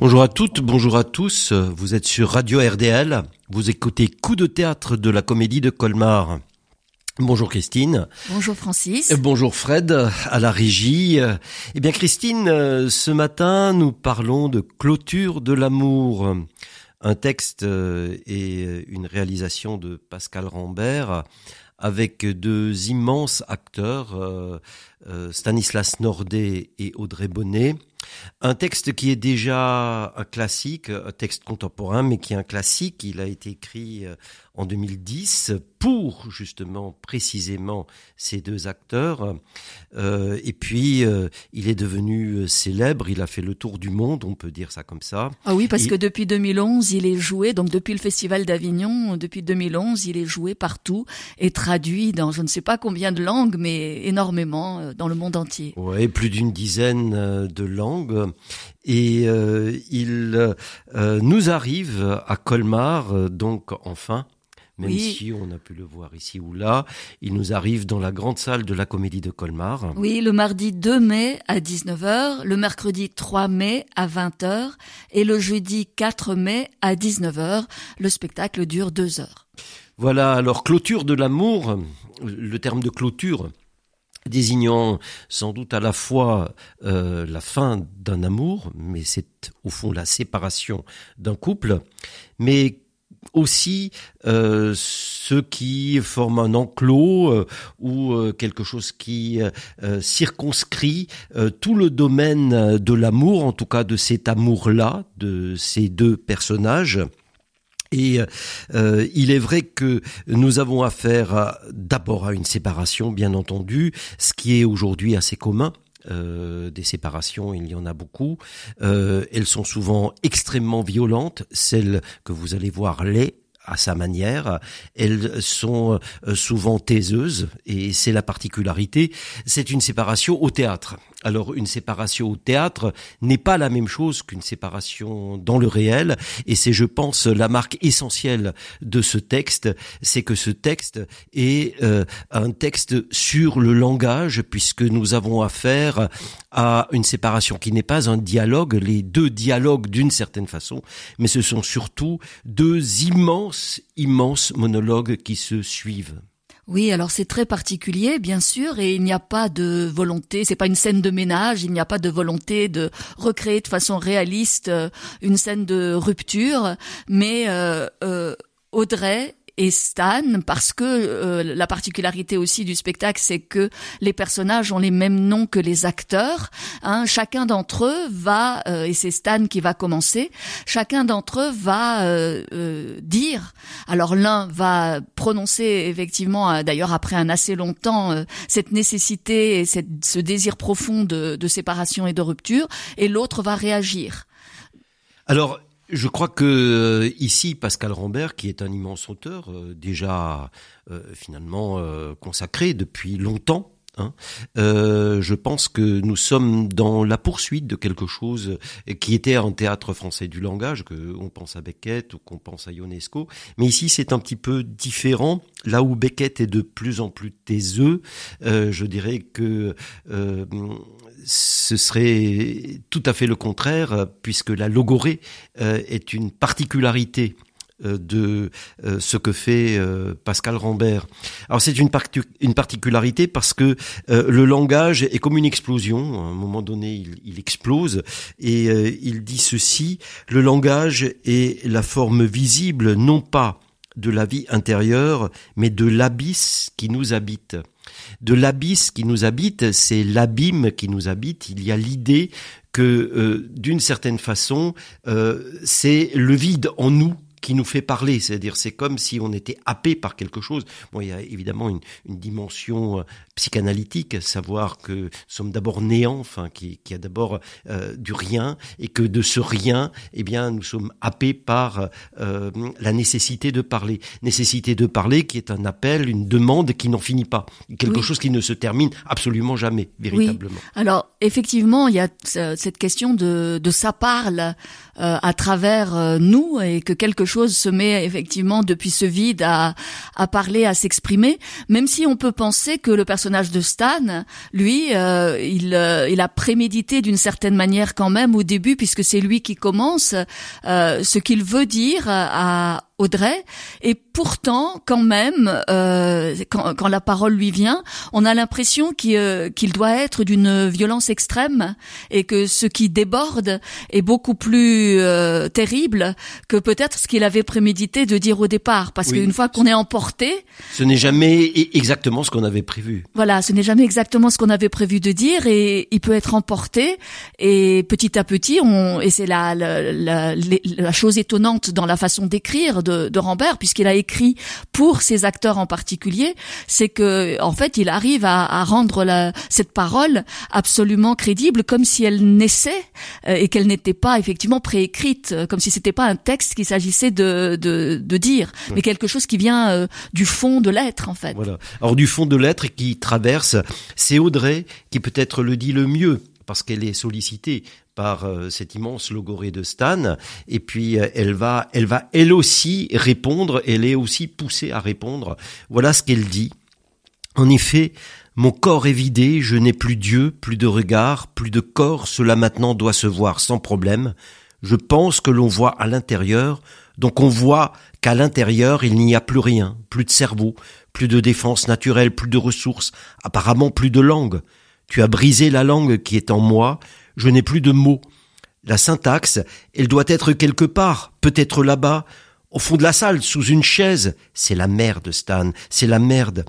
Bonjour à toutes, bonjour à tous. Vous êtes sur Radio RDL. Vous écoutez Coup de théâtre de la comédie de Colmar. Bonjour Christine. Bonjour Francis. Bonjour Fred à la régie. Eh bien Christine, ce matin nous parlons de clôture de l'amour. Un texte et une réalisation de Pascal Rambert avec deux immenses acteurs, Stanislas Nordet et Audrey Bonnet. Un texte qui est déjà un classique, un texte contemporain, mais qui est un classique. Il a été écrit en 2010 pour justement précisément ces deux acteurs. Euh, et puis euh, il est devenu euh, célèbre, il a fait le tour du monde, on peut dire ça comme ça. Ah oui, parce que depuis 2011, il est joué, donc depuis le Festival d'Avignon, depuis 2011, il est joué partout et traduit dans je ne sais pas combien de langues, mais énormément dans le monde entier. Oui, plus d'une dizaine de langues. Et il nous arrive à Colmar, donc enfin, même si on a pu le voir ici ou là. Il nous arrive dans la grande salle de la Comédie de Colmar. Oui, le mardi 2 mai à 19h, le mercredi 3 mai à 20h et le jeudi 4 mai à 19h. Le spectacle dure deux heures. Voilà, alors clôture de l'amour, le terme de clôture désignant sans doute à la fois euh, la fin d'un amour, mais c'est au fond la séparation d'un couple, mais aussi euh, ceux qui forment un enclos euh, ou euh, quelque chose qui euh, circonscrit tout le domaine de l'amour, en tout cas de cet amour-là, de ces deux personnages. Et il est vrai que nous avons affaire d'abord à une séparation, bien entendu, ce qui est aujourd'hui assez commun. Euh, des séparations, il y en a beaucoup. Euh, elles sont souvent extrêmement violentes. Celles que vous allez voir les à sa manière. Elles sont euh, souvent taiseuses et c'est la particularité. C'est une séparation au théâtre. Alors une séparation au théâtre n'est pas la même chose qu'une séparation dans le réel et c'est je pense la marque essentielle de ce texte, c'est que ce texte est euh, un texte sur le langage puisque nous avons affaire à une séparation qui n'est pas un dialogue, les deux dialogues d'une certaine façon, mais ce sont surtout deux immenses immenses monologues qui se suivent. Oui, alors c'est très particulier, bien sûr, et il n'y a pas de volonté, c'est pas une scène de ménage, il n'y a pas de volonté de recréer de façon réaliste euh, une scène de rupture, mais euh, euh, Audrey et Stan parce que euh, la particularité aussi du spectacle c'est que les personnages ont les mêmes noms que les acteurs hein. chacun d'entre eux va euh, et c'est Stan qui va commencer chacun d'entre eux va euh, dire alors l'un va prononcer effectivement d'ailleurs après un assez long temps cette nécessité et ce désir profond de, de séparation et de rupture et l'autre va réagir alors je crois que euh, ici, Pascal Rambert, qui est un immense auteur, euh, déjà euh, finalement consacré depuis longtemps, Hein. je pense que nous sommes dans la poursuite de quelque chose qui était un théâtre français du langage, que on pense à Beckett ou qu'on pense à Ionesco, mais ici c'est un petit peu différent. Là où Beckett est de plus en plus taiseux, je dirais que ce serait tout à fait le contraire, puisque la logorée euh, est une particularité euh, de euh, ce que fait Pascal Rambert. Alors c'est une, une, particularité parce que le langage est comme une explosion. À un moment donné, il, il explose et il dit ceci le langage est la forme visible non pas de la vie intérieure, mais de l'abysse qui nous habite de l'abysse qui nous habite, c'est l'abîme qui nous habite. Il y a l'idée que, euh, d'une certaine façon, euh, c'est le vide en nous qui nous fait parler, c'est-à-dire c'est comme si on était happé par quelque chose. Bon, il y a évidemment une, une dimension euh, psychanalytique, savoir que nous sommes d'abord néants, enfin, qui, qui a d'abord euh, du rien, et que de ce rien, eh bien, nous sommes happés par euh, la nécessité de parler, nécessité de parler, qui est un appel, une demande qui n'en finit pas, quelque chose qui ne se termine absolument jamais, véritablement. Oui. Alors, effectivement, il y a cette question de, de ça parle à travers nous et que quelque chose se met effectivement depuis ce vide à, parler, à s'exprimer, même si on peut penser que le personnage de Stan, lui, euh, il, euh, il a prémédité d'une certaine manière quand même au début, puisque c'est lui qui commence euh, ce qu'il veut dire à, Audrey, et pourtant, quand même, euh, quand, quand, la parole lui vient, on a l'impression qu'il euh, qu'il doit être d'une violence extrême et que ce qui déborde est beaucoup plus euh, terrible que peut-être ce qu'il avait prémédité de dire au départ. Parce qu'une fois qu'on est emporté, ce n'est jamais e-, exactement ce qu'on avait prévu. Voilà, ce n'est jamais exactement ce qu'on avait prévu de dire et il peut être emporté et petit à petit, on et c'est la, la, la, la chose étonnante dans la façon d'écrire de, de Rambert, puisqu'il a écrit pour ces acteurs en particulier, c'est que en fait, il arrive à, à rendre la, cette parole absolument crédible, comme si elle naissait euh, et qu'elle n'était pas effectivement préécrite, euh, comme si c'était pas un texte qu'il s'agissait de, de, de, dire, mais quelque chose qui vient euh, du fond de l'être en fait. Voilà. Alors du fond de l'être qui traverse, c'est Audrey qui peut-être le dit le mieux parce qu'elle est sollicitée par euh, cet immense logoré de Stan. Et puis euh, elle va, elle va elle aussi répondre. Elle est aussi poussée à répondre. Voilà ce qu'elle dit. En effet, mon corps est vidé, je n'ai plus Dieu, plus de regard, plus de corps, cela maintenant doit se voir sans problème. Je pense que l'on voit à l'intérieur, donc on voit qu'à l'intérieur il n'y a plus rien, plus de cerveau, plus de défense naturelle, plus de ressources, apparemment plus de langue. Tu as brisé la langue qui est en moi, je n'ai plus de mots. La syntaxe, elle doit être quelque part, peut-être là-bas, au fond de la salle, sous une chaise. C'est la merde, Stan, c'est la merde.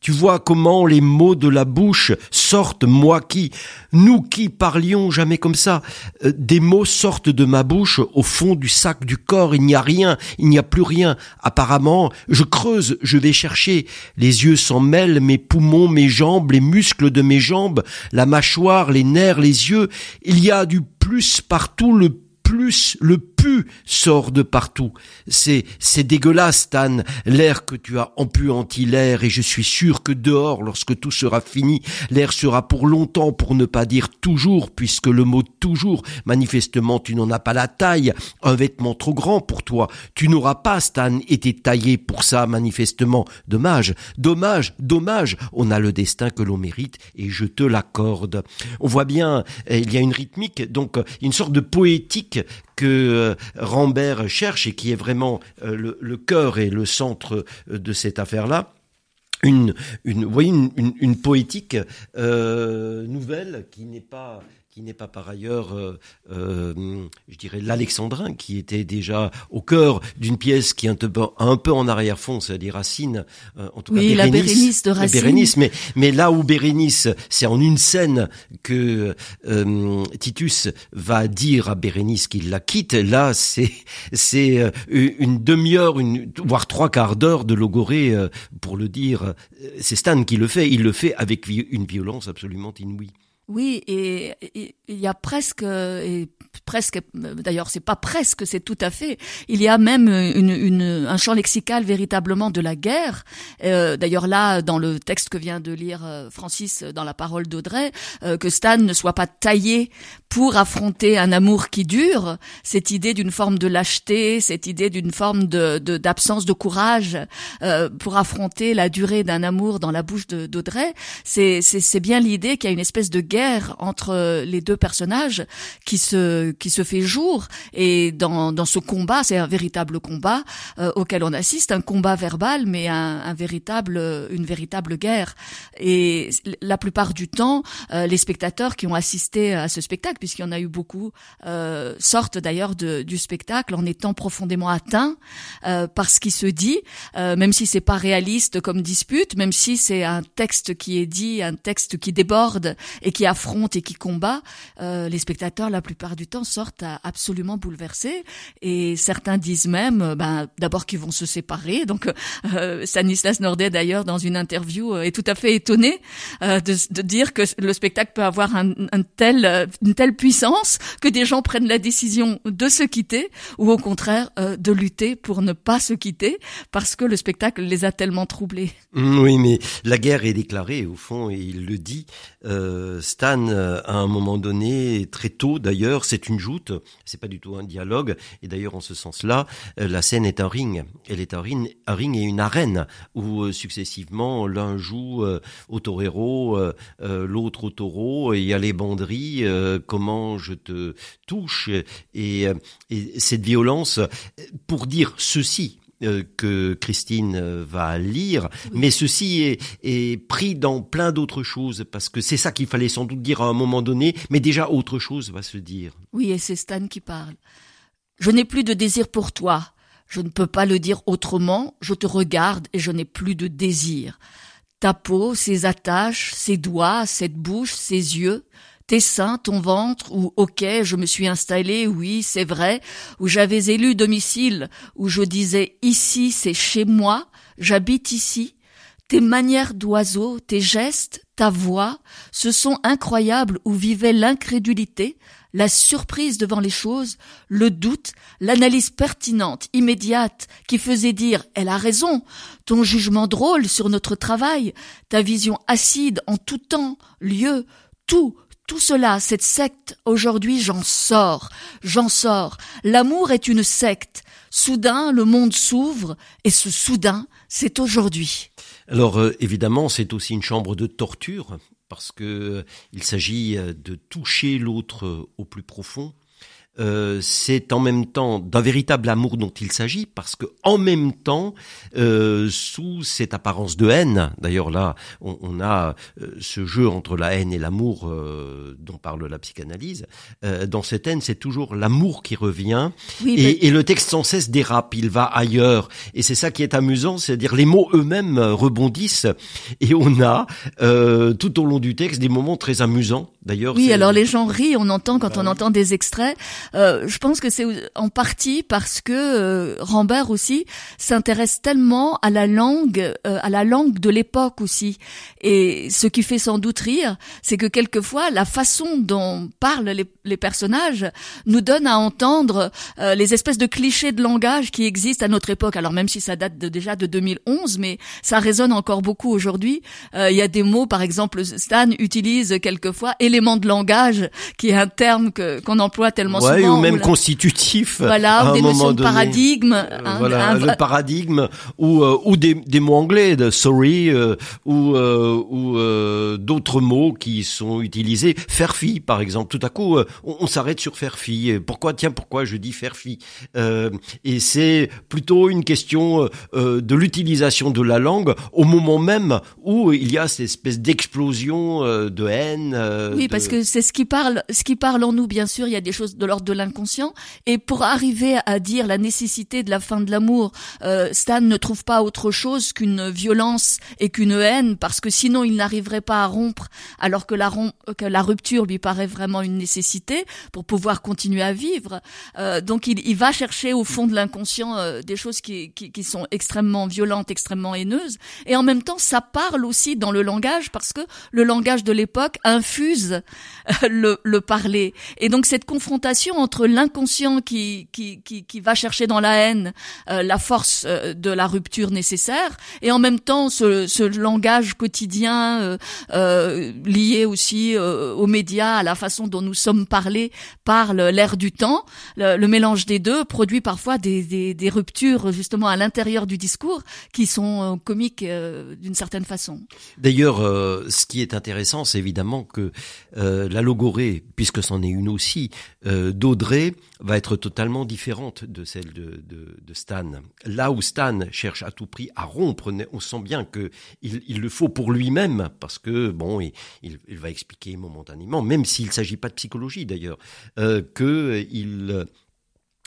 Tu vois comment les mots de la bouche sortent, moi qui, nous qui parlions jamais comme ça, euh, des mots sortent de ma bouche au fond du sac du corps, il n'y a rien, il n'y a plus rien. Apparemment, je creuse, je vais chercher, les yeux s'en mêlent, mes poumons, mes jambes, les muscles de mes jambes, la mâchoire, les nerfs, les yeux, il y a du plus partout, le plus le pu sort de partout. C'est, c'est dégueulasse, Stan, l'air que tu as empuanti l'air, et je suis sûr que dehors, lorsque tout sera fini, l'air sera pour longtemps, pour ne pas dire toujours, puisque le mot toujours, manifestement, tu n'en as pas la taille, un vêtement trop grand pour toi. Tu n'auras pas, Stan, été taillé pour ça, manifestement. Dommage, dommage, dommage. On a le destin que l'on mérite, et je te l'accorde. On voit bien, il y a une rythmique, donc une sorte de poétique que euh, Rambert cherche et qui est vraiment euh, le, cœur et le centre euh, de cette affaire-là une, une, une, poétique nouvelle qui n'est pas qui n'est pas par ailleurs, euh, euh, je dirais, l'alexandrin, qui était déjà au cœur d'une pièce qui est un peu, un peu en arrière-fond, c'est-à-dire Racine, euh, en tout oui, cas Bérénice, la Bérénice de Racine. Bérénice, mais, mais là où Bérénice, c'est en une scène que euh, Titus va dire à Bérénice qu'il la quitte, là c'est c'est une demi-heure, une, voire trois quarts d'heure de logoré, pour le dire. C'est Stan qui le fait, il le fait avec une violence absolument inouïe. Oui, et il y a presque, presque, d'ailleurs c'est pas presque, c'est tout à fait. Il y a même une, une, un champ lexical véritablement de la guerre. Euh, d'ailleurs là, dans le texte que vient de lire euh, Francis dans la parole d'Audrey, euh, que Stan ne soit pas taillé pour affronter un amour qui dure, cette idée d'une forme de lâcheté, cette idée d'une forme de d'absence de, courage pour affronter la durée d'un amour dans la bouche d'Audrey, c'est c'est bien l'idée qu'il y a une espèce de guerre entre les deux personnages qui se qui se fait jour et dans dans ce combat, c'est un véritable combat euh, auquel on assiste, un combat verbal mais un, un, véritable une véritable guerre. Et la plupart du temps euh, les spectateurs qui ont assisté à ce spectacle puisqu'il y en a eu beaucoup euh, sortent d'ailleurs du spectacle en étant profondément atteints par ce qui se dit même si c'est pas réaliste comme dispute, même si c'est un texte qui est dit, un texte qui déborde et qui affronte et qui combat, euh, les spectateurs la plupart du temps sortent absolument bouleversés et certains disent même, euh, ben, d'abord qu'ils vont se séparer. Donc euh, Stanislas Nordet d'ailleurs dans une interview est tout à fait étonné de, dire que le spectacle peut avoir un, tel, une telle puissance que des gens prennent la décision de se quitter ou au contraire de lutter pour ne pas se quitter parce que le spectacle les a tellement troublés. Oui, mais la guerre est déclarée au fond et il le dit. Euh, Stan, à un moment donné, très tôt d'ailleurs, c'est une joute, c'est pas du tout un dialogue, et d'ailleurs en ce sens-là, la scène est un ring. Elle est un ring, un ring et une arène où successivement l'un joue au torero, l'autre au taureau, il y a les banderies, comment je te touche, et, et cette violence, pour dire ceci, euh, que Christine euh, va lire, mais ceci est, est, pris dans plein d'autres choses, parce que c'est ça qu'il fallait sans doute dire à un moment donné, mais déjà autre chose va se dire. Oui, et c'est Stan qui parle. Je n'ai plus de désir pour toi. Je ne peux pas le dire autrement, je te regarde et je n'ai plus de désir. Ta peau, ses attaches, ses doigts, cette bouche, ses yeux, tes seins, ton ventre, où, ok, je me suis installée, oui, c'est vrai, où j'avais élu domicile, où je disais ici, c'est chez moi, j'habite ici, tes manières d'oiseau, tes gestes, ta voix, ce sont incroyables où vivait l'incrédulité, la surprise devant les choses, le doute, l'analyse pertinente, immédiate, qui faisait dire Elle a raison, ton jugement drôle sur notre travail, ta vision acide en tout temps, lieu, tout, tout cela, cette secte, aujourd'hui j'en sors, j'en sors. L'amour est une secte. Soudain, le monde s'ouvre, et ce soudain, c'est aujourd'hui. Alors euh, évidemment, c'est aussi une chambre de torture, parce que euh, il s'agit euh, de toucher l'autre au plus profond, euh, c'est en même temps d'un véritable amour dont il s'agit, parce que en même temps, euh, sous cette apparence de haine, d'ailleurs là, on, a euh, ce jeu entre la haine et l'amour dont parle la psychanalyse. dans cette haine, c'est toujours l'amour qui revient, et, et, le texte sans cesse dérape, il va ailleurs, et c'est ça qui est amusant, c'est-à-dire les mots eux-mêmes rebondissent, et on a tout au long du texte des moments très amusants. D'ailleurs, oui, alors les gens rient, on entend quand bah on entend des extraits. Euh, je pense que c'est en partie parce que euh, Rambert aussi s'intéresse tellement à la langue, euh, à la langue de l'époque aussi. Et ce qui fait sans doute rire, c'est que quelquefois la façon dont parlent les, les personnages nous donne à entendre les espèces de clichés de langage qui existent à notre époque. Alors même si ça date de, déjà de 2011, mais ça résonne encore beaucoup aujourd'hui. Il y a des mots, par exemple, Stan utilise quelquefois élément de langage, qui est un terme que qu'on emploie tellement souvent ou même constitutif. Voilà, des notions de paradigme. Euh, hein, voilà, le paradigme ou euh, ou des, des mots anglais de sorry euh, ou ou d'autres mots qui sont utilisés. Faire fi, par exemple. Tout à coup, on, s'arrête sur faire fi. Pourquoi Tiens, pourquoi je dis faire fi? Et c'est plutôt une question de l'utilisation de la langue au moment même où il y a cette espèce d'explosion de haine. Oui, parce que c'est ce qui parle, ce qui parle en nous. Bien sûr, il y a des choses de l'ordre de l'inconscient. Et pour arriver à dire la nécessité de la fin de l'amour, euh, Stan ne trouve pas autre chose qu'une violence et qu'une haine, parce que sinon il n'arriverait pas à rompre, alors que la, que la rupture lui paraît vraiment une nécessité pour pouvoir continuer à vivre. Euh, donc il, il, va chercher au fond de l'inconscient euh, des choses qui, qui, qui, sont extrêmement violentes, extrêmement haineuses. Et en même temps, ça parle aussi dans le langage, parce que le langage de l'époque infuse le, le parler. Et donc cette confrontation entre l'inconscient qui, qui, qui, qui, va chercher dans la haine euh, la force euh, de la rupture nécessaire, et en même temps ce, ce langage quotidien euh, euh lié aussi aux médias, à la façon dont nous sommes parlés par l'air du temps, le, le, mélange des deux produit parfois des, des, des ruptures justement à l'intérieur du discours qui sont comiques d'une certaine façon. D'ailleurs, ce qui est intéressant, c'est évidemment que la logorée, puisque c'en est une aussi, d'Audrey va être totalement différente de celle de, Stan. Là où Stan cherche à tout prix à rompre, on sent bien que il, le faut pour lui-même, parce que bon, il, il, va expliquer momentanément, même s'il ne s'agit pas de psychologie d'ailleurs, euh, que il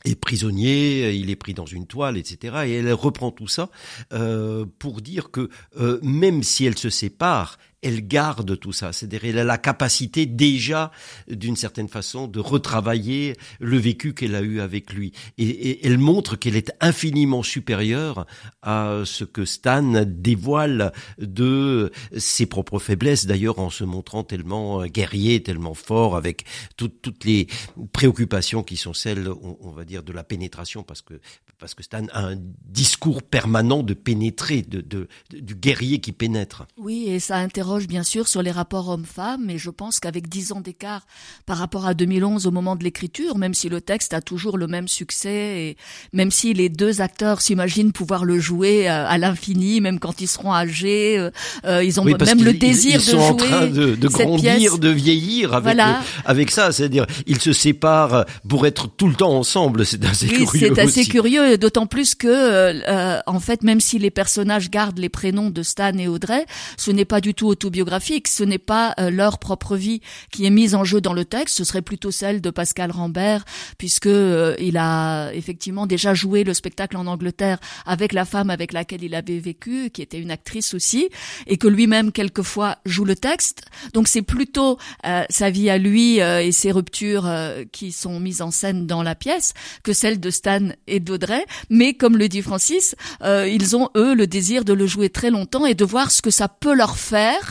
est prisonnier, il est pris dans une toile, etc. Et elle reprend tout ça euh, pour dire que euh, même si elle se sépare, elle garde tout ça. C'est-à-dire, elle a la capacité déjà, d'une certaine façon, de retravailler le vécu qu'elle a eu avec lui. Et, elle montre qu'elle est infiniment supérieure à ce que Stan dévoile de ses propres faiblesses, d'ailleurs, en se montrant tellement guerrier, tellement fort, avec toutes les préoccupations qui sont celles, on, va dire, de la pénétration, parce que parce que Stan a un discours permanent de pénétrer, de, de, du guerrier qui pénètre. Oui, et ça interroge bien sûr sur les rapports hommes-femmes, et je pense qu'avec dix ans d'écart par rapport à 2011 au moment de l'écriture, même si le texte a toujours le même succès, et même si les deux acteurs s'imaginent pouvoir le jouer euh, à, l'infini, même quand ils seront âgés, euh, euh, ils ont même le désir de jouer. Ils sont en train de, de grandir, de vieillir avec, avec ça, c'est-à-dire ils se séparent pour être tout le temps ensemble, c'est assez oui, curieux. C'est assez curieux, d'autant plus que, euh, en fait, même si les personnages gardent les prénoms de Stan et Audrey, ce n'est pas du tout autobiographique, ce n'est pas euh, leur propre vie qui est mise en jeu dans le texte, ce serait plutôt celle de Pascal Rambert, puisque euh, il a effectivement déjà joué le spectacle en Angleterre avec la femme avec laquelle il avait vécu, qui était une actrice aussi, et que lui-même quelquefois joue le texte. Donc c'est plutôt sa vie à lui et ses ruptures qui sont mises en scène dans la pièce que celle de Stan et d'Audrey, mais comme le dit Francis, euh, ils ont eux le désir de le jouer très longtemps et de voir ce que ça peut leur faire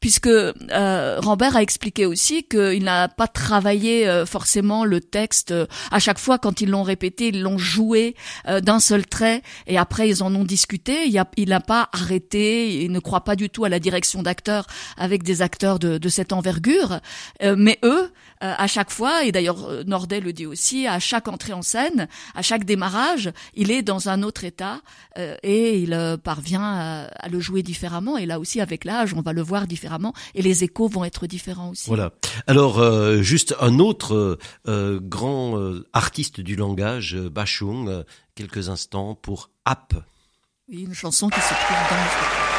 puisque euh, Rambert a expliqué aussi qu'il n'a pas travaillé euh, forcément le texte. à chaque fois, quand ils l'ont répété, ils l'ont joué d'un seul trait, et après ils en ont discuté. Il n'a pas arrêté, il ne croit pas du tout à la direction d'acteurs avec des acteurs de, de cette envergure, mais eux, euh, à chaque fois, et d'ailleurs euh, Nordet le dit aussi, à chaque entrée en scène, à chaque démarrage, il est dans un autre état euh, et il parvient à, le jouer différemment. Et là aussi, avec l'âge, on va le voir différemment et les échos vont être différents aussi. Voilà. Alors, juste un autre grand artiste du langage, Bachung, quelques instants pour App. Oui, une chanson qui se trouve dans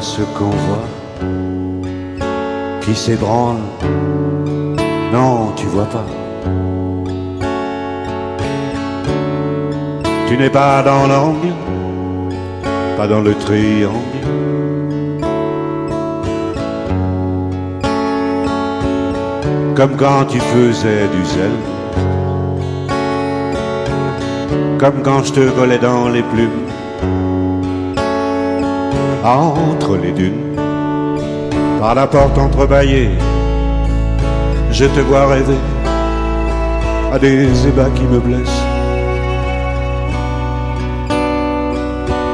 ce qu'on voit qui s'ébranle. Non, tu vois pas. Tu n'es pas dans l'angle, pas dans le triangle. Comme quand tu faisais du zèle. Comme quand je te volais dans les plumes entre les dunes, par la porte entrebâillée, je te vois rêver à des ébats qui me blessent,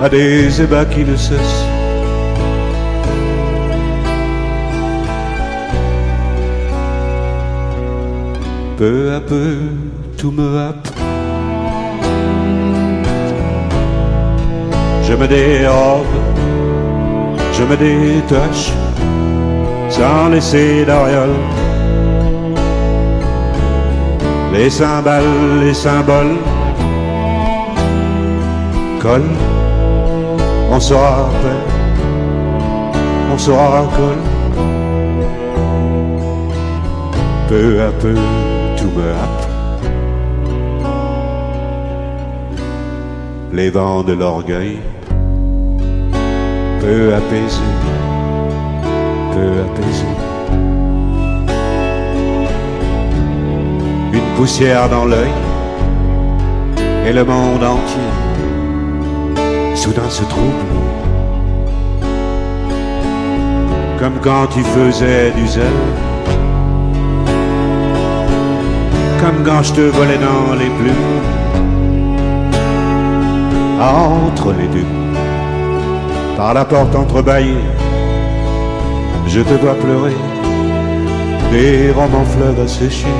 à des ébats qui ne cessent. Peu à peu, tout me happe. Je me dérobe je me détache sans laisser d'auréole. Les cymbales, les symboles collent, on se rappelle, on se colle. Peu à peu, tout me hâte. Les vents de l'orgueil peu apaisé, peu apaisé. Une poussière dans l'œil et le monde entier. Soudain se trouble. Comme quand tu faisais du zèle, comme quand je te volais dans les plumes, entre les deux par la porte entrebâillée. Je te vois pleurer, des romans fleuves asséchés,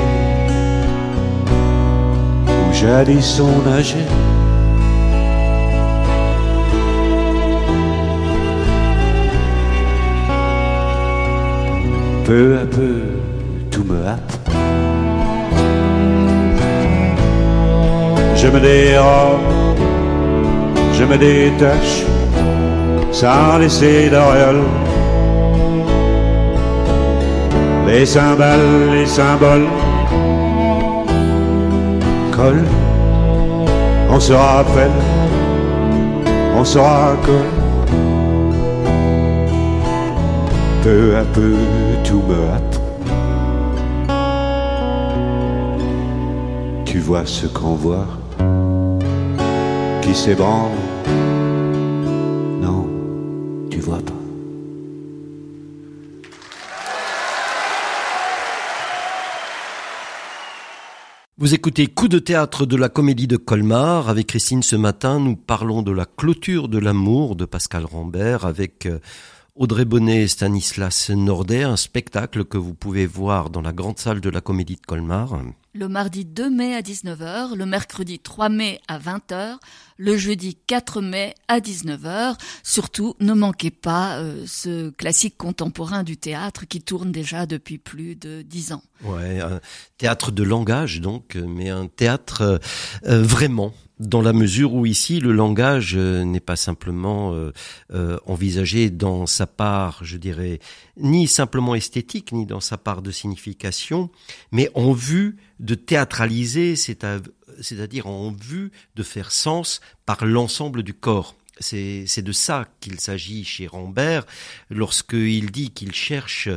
où jadis on nageait. Peu à peu, tout me hâte. Je me dérobe, je me détache sans laisser d'auréole. Les cymbales, les symboles collent, on se rappelle, on se raccole. peu à peu tout me happe. Tu vois ce qu'on voit qui s'ébranle. Vous écoutez Coup de théâtre de la comédie de Colmar. Avec Christine ce matin, nous parlons de la clôture de l'amour de Pascal Rambert avec euh, Audrey Bonnet et Stanislas Nordet, un spectacle que vous pouvez voir dans la grande salle de la comédie de Colmar. Le mardi 2 mai à 19h, le mercredi 3 mai à 20h, le jeudi 4 mai à 19h. Surtout, ne manquez pas euh, ce classique contemporain du théâtre qui tourne déjà depuis plus de dix ans. Ouais, un théâtre de langage donc, mais un théâtre euh, euh, vraiment dans la mesure où ici le langage n'est pas simplement envisagé dans sa part, je dirais, ni simplement esthétique, ni dans sa part de signification, mais en vue de théâtraliser, c'est-à-dire en vue de faire sens par l'ensemble du corps. C'est de ça qu'il s'agit chez Rambert lorsqu'il dit qu'il cherche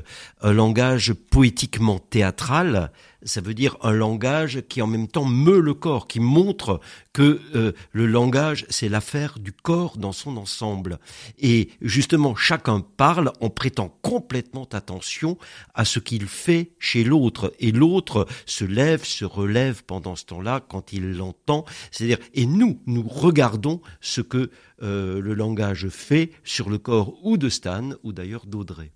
un langage poétiquement théâtral, ça veut dire un langage qui en même temps meut le corps, qui montre que euh, le langage, c'est l'affaire du corps dans son ensemble. Et justement, chacun parle en prêtant complètement attention à ce qu'il fait chez l'autre. Et l'autre se lève, se relève pendant ce temps-là quand il l'entend. C'est-à-dire, et nous, nous regardons ce que euh, le langage fait sur le corps ou de Stan ou d'ailleurs d'Audrey.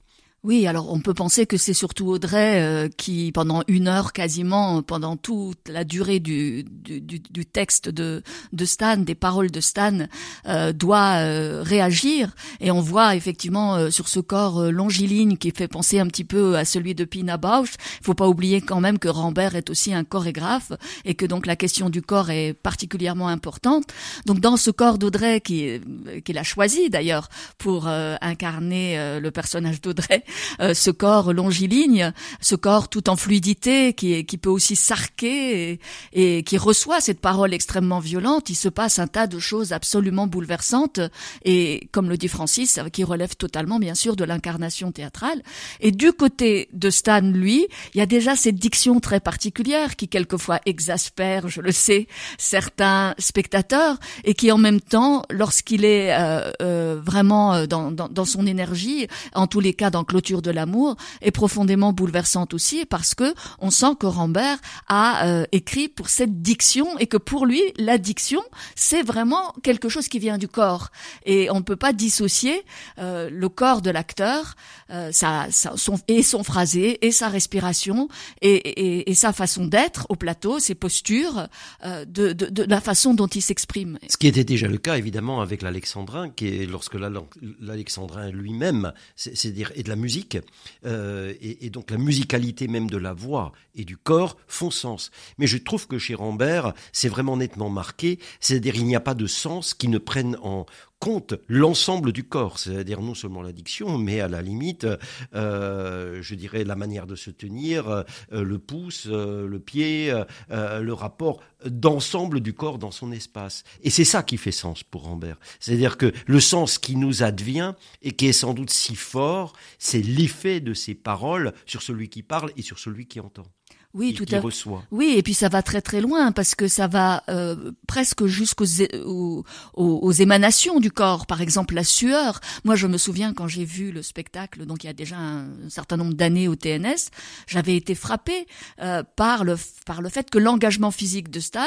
Oui, alors on peut penser que c'est surtout Audrey euh, qui, pendant une heure quasiment, pendant toute la durée du, du, du texte de, de, Stan, des paroles de Stan, euh, doit euh, réagir. Et on voit effectivement sur ce corps longiligne qui fait penser un petit peu à celui de Pina Bausch. Faut pas oublier quand même que Rambert est aussi un chorégraphe et que donc la question du corps est particulièrement importante. Donc dans ce corps d'Audrey qui qu'il a choisi d'ailleurs pour incarner le personnage d'Audrey, euh, ce corps longiligne, ce corps tout en fluidité qui, qui peut aussi s'arquer et, qui reçoit cette parole extrêmement violente. Il se passe un tas de choses absolument bouleversantes et, comme le dit Francis, qui relève totalement bien sûr de l'incarnation théâtrale. Et du côté de Stan, lui, il y a déjà cette diction très particulière qui quelquefois exaspère, je le sais, certains spectateurs et qui en même temps, lorsqu'il est euh, euh, vraiment dans, dans, dans son énergie, en tous les cas dans De l'amour est profondément bouleversante aussi parce que on sent que Rambert a euh, écrit pour cette diction et que pour lui la diction c'est vraiment quelque chose qui vient du corps. Et on ne peut pas dissocier euh, le corps de l'acteur euh, et son phrasé et sa respiration et, sa façon d'être au plateau ses postures de, la façon dont il s'exprime. Ce qui était déjà le cas évidemment avec l'alexandrin qui est lorsque l'alexandrin lui-même c'est-à-dire et de la musique euh, et, donc la musicalité même de la voix et du corps font sens. Mais je trouve que chez Rambert, c'est vraiment nettement marqué, c'est-à-dire il n'y a pas de sens qui ne prenne en compte l'ensemble du corps, c'est-à-dire non seulement l'addiction, mais à la limite, euh, je dirais la manière de se tenir, euh, le pouce, euh, le pied, le rapport d'ensemble du corps dans son espace. Et c'est ça qui fait sens pour Rambert. C'est-à-dire que le sens qui nous advient et qui est sans doute si fort, c'est l'effet de ces paroles sur celui qui parle et sur celui qui entend oui, tout à reçoit. Oui, et puis ça va très très loin parce que ça va euh, presque jusqu'aux aux, aux, émanations du corps. Par exemple, la sueur. Moi, je me souviens quand j'ai vu le spectacle, donc il y a déjà un, certain nombre d'années au TNS, j'avais été frappé euh, par le par le fait que l'engagement physique de Stan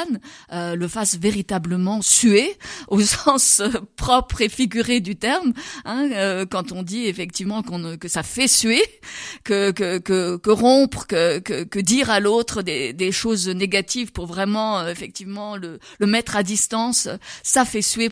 euh, le fasse véritablement suer au sens propre et figuré du terme. Hein, quand on dit effectivement qu'on que ça fait suer, que que que, que rompre, que, que que dire à l'autre des, choses négatives pour vraiment euh, effectivement le, mettre à distance, ça fait suer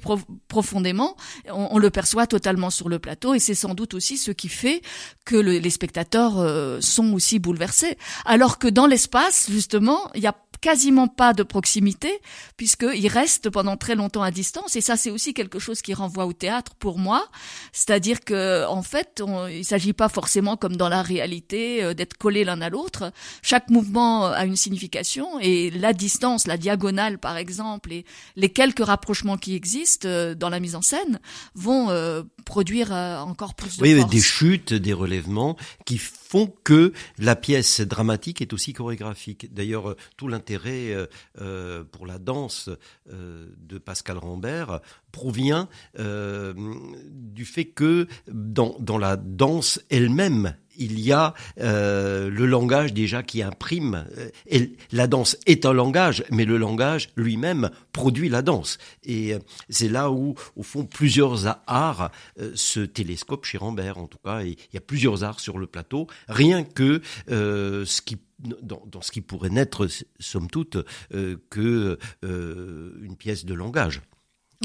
profondément. On, le perçoit totalement sur le plateau et c'est sans doute aussi ce qui fait que le, les spectateurs euh, sont aussi bouleversés. Alors que dans l'espace, justement, il y a quasiment pas de proximité puisqu'il reste pendant très longtemps à distance et ça c'est aussi quelque chose qui renvoie au théâtre pour moi c'est-à-dire que en fait on, il s'agit pas forcément comme dans la réalité euh, d'être collé l'un à l'autre chaque mouvement mouvement a une signification et la distance, la diagonale par exemple, et les quelques rapprochements qui existent euh, dans la mise en scène vont euh, produire euh, encore plus de oui, force. des chutes, des relèvements qui font que la pièce dramatique est aussi chorégraphique. D'ailleurs, tout l'intérêt euh, pour la danse de Pascal Rambert provient du fait que dans, dans la danse elle-même, il y a euh, le langage déjà qui imprime. Et la danse est un langage, mais le langage lui-même produit la danse. Et euh, c'est là où, au fond, plusieurs arts euh, se télescopent chez Rambert. En tout cas, il y a plusieurs arts sur le plateau. Rien que euh, ce qui dans, dans, ce qui pourrait n'être, somme toute, euh, que euh, une pièce de langage.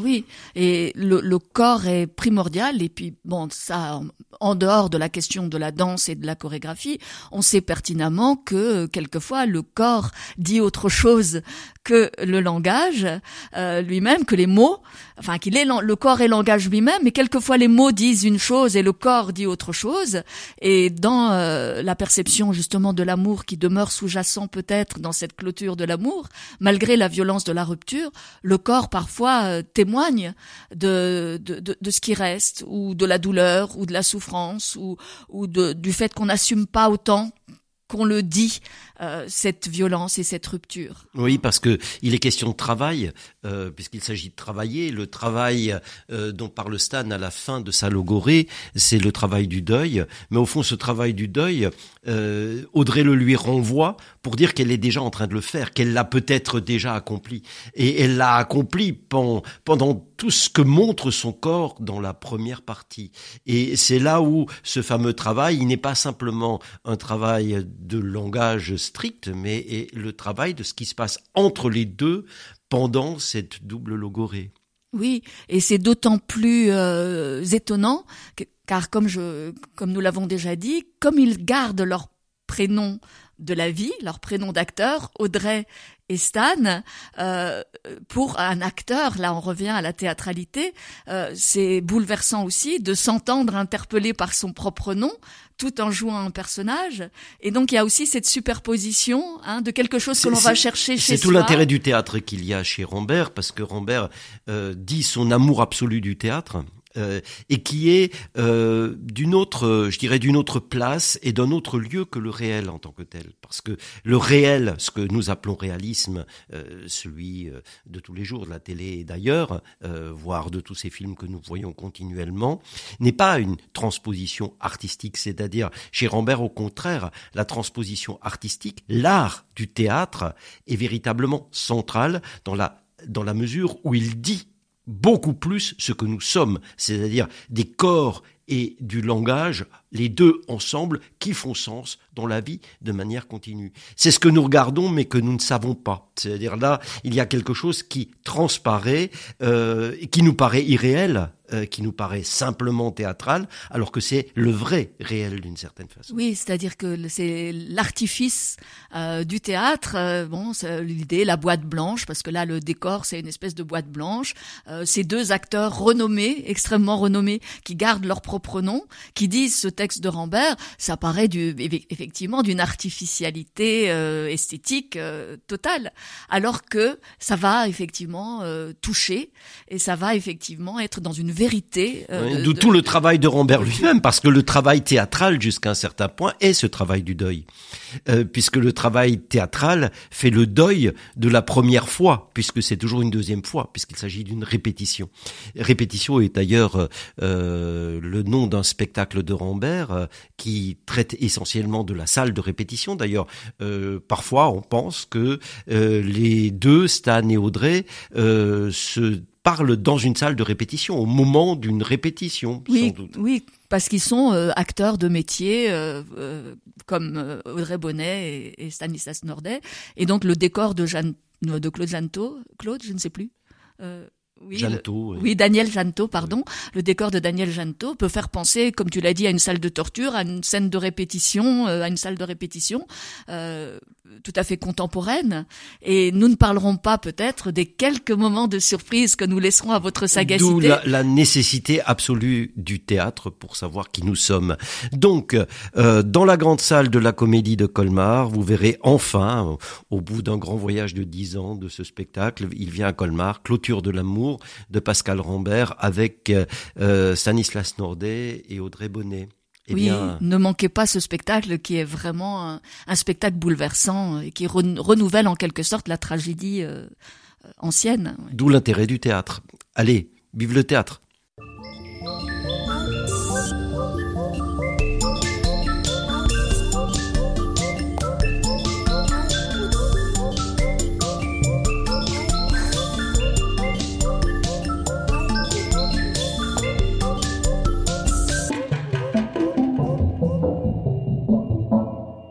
Oui, et le, le, corps est primordial. Et puis, bon, ça, en dehors de la question de la danse et de la chorégraphie, on sait pertinemment que quelquefois le corps dit autre chose que le langage euh, lui-même, que les mots, enfin qu'il est le corps et langage lui-même, mais quelquefois les mots disent une chose et le corps dit autre chose. Et dans euh, la perception justement de l'amour qui demeure sous-jacent peut-être dans cette clôture de l'amour, malgré la violence de la rupture, le corps parfois euh, témoigne de, de, de, de, ce qui reste, ou de la douleur, ou de la souffrance, ou, ou de, du fait qu'on n'assume pas autant qu'on le dit, euh, cette violence et cette rupture. Oui, parce que il est question de travail, euh, puisqu'il s'agit de travailler. Le travail euh, dont parle Stan à la fin de sa logorée, c'est le travail du deuil. Mais au fond, ce travail du deuil, Audrey le lui renvoie pour dire qu'elle est déjà en train de le faire, qu'elle l'a peut-être déjà accompli. Et elle l'a accompli pendant, pendant tout ce que montre son corps dans la première partie. Et c'est là où ce fameux travail, il n'est pas simplement un travail de langage mais le travail de ce qui se passe entre les deux pendant cette double logorée. Oui, et c'est d'autant plus euh, étonnant car comme comme nous l'avons déjà dit, comme ils gardent leur prénom de la vie, leur prénom d'acteur, Audrey et Stan, euh, pour un acteur, là on revient à la théâtralité, euh, c'est bouleversant aussi de s'entendre interpellé par son propre nom, tout en jouant un personnage. Et donc il y a aussi cette superposition hein, de quelque chose que l'on va chercher chez soi. C'est tout l'intérêt du théâtre qu'il y a chez Rambert, parce que Rambert euh, dit son amour absolu du théâtre. Euh, et qui est euh, d'une autre, je dirais, d'une autre place et d'un autre lieu que le réel en tant que tel. Parce que le réel, ce que nous appelons réalisme, euh, celui euh, de tous les jours, de la télé et d'ailleurs, euh, voire de tous ces films que nous voyons continuellement, n'est pas une transposition artistique. C'est-à-dire, chez Rambert, au contraire, la transposition artistique, l'art du théâtre, est véritablement central dans la dans la mesure où il dit beaucoup plus ce que nous sommes, c'est-à-dire des corps et du langage, les deux ensemble, qui font sens dans la vie de manière continue. C'est ce que nous regardons, mais que nous ne savons pas. C'est-à-dire là, il y a quelque chose qui transparaît, euh, qui nous paraît irréel, euh, qui nous paraît simplement théâtral, alors que c'est le vrai réel d'une certaine façon. Oui, c'est-à-dire que c'est l'artifice euh, du théâtre. Bon, l'idée, la boîte blanche, parce que là, le décor, c'est une espèce de boîte blanche. Ces deux acteurs renommés, extrêmement renommés, qui gardent leur propre qui disent ce texte de Rambert, ça paraît du, effectivement d'une artificialité euh, esthétique euh, totale, alors que ça va effectivement euh, toucher et ça va effectivement être dans une vérité. Oui, D'où tout le travail de Rambert lui-même, parce que le travail théâtral jusqu'à un certain point est ce travail du deuil, puisque le travail théâtral fait le deuil de la première fois, puisque c'est toujours une deuxième fois, puisqu'il s'agit d'une répétition. Répétition est d'ailleurs le nom d'un spectacle de Rambert euh, qui traite essentiellement de la salle de répétition. D'ailleurs, euh, parfois on pense que euh, les deux, Stan et Audrey, se parlent dans une salle de répétition au moment d'une répétition. Oui, sans doute. oui, parce qu'ils sont euh, acteurs de métier euh, comme Audrey Bonnet et, et, Stanislas Nordet, et donc le décor de Jeanne, de Claude Claude, je ne sais plus Oui, Janto, le- oui. oui, Daniel Janto, pardon. Le décor de Daniel Janto peut faire penser, comme tu l'as dit, à une salle de torture, à une scène de répétition, euh, à une salle de répétition euh, tout à fait contemporaine. Et nous ne parlerons pas peut-être des quelques moments de surprise que nous laisserons à votre D'où sagacité. la, la nécessité absolue du théâtre pour savoir qui nous sommes. Donc, euh, dans la grande salle de la Comédie de Colmar, vous verrez enfin, au bout d'un grand voyage de dix ans de ce spectacle, il vient à Colmar, Clôture de l'amour de Pascal Rambert avec euh, euh, Stanislas Nordet et Audrey Bonnet. Eh oui, bien, ne manquez pas ce spectacle qui est vraiment un, un spectacle bouleversant et qui ren- renouvelle en quelque sorte la tragédie euh, ancienne. d'où l'intérêt du théâtre. Allez, vive le théâtre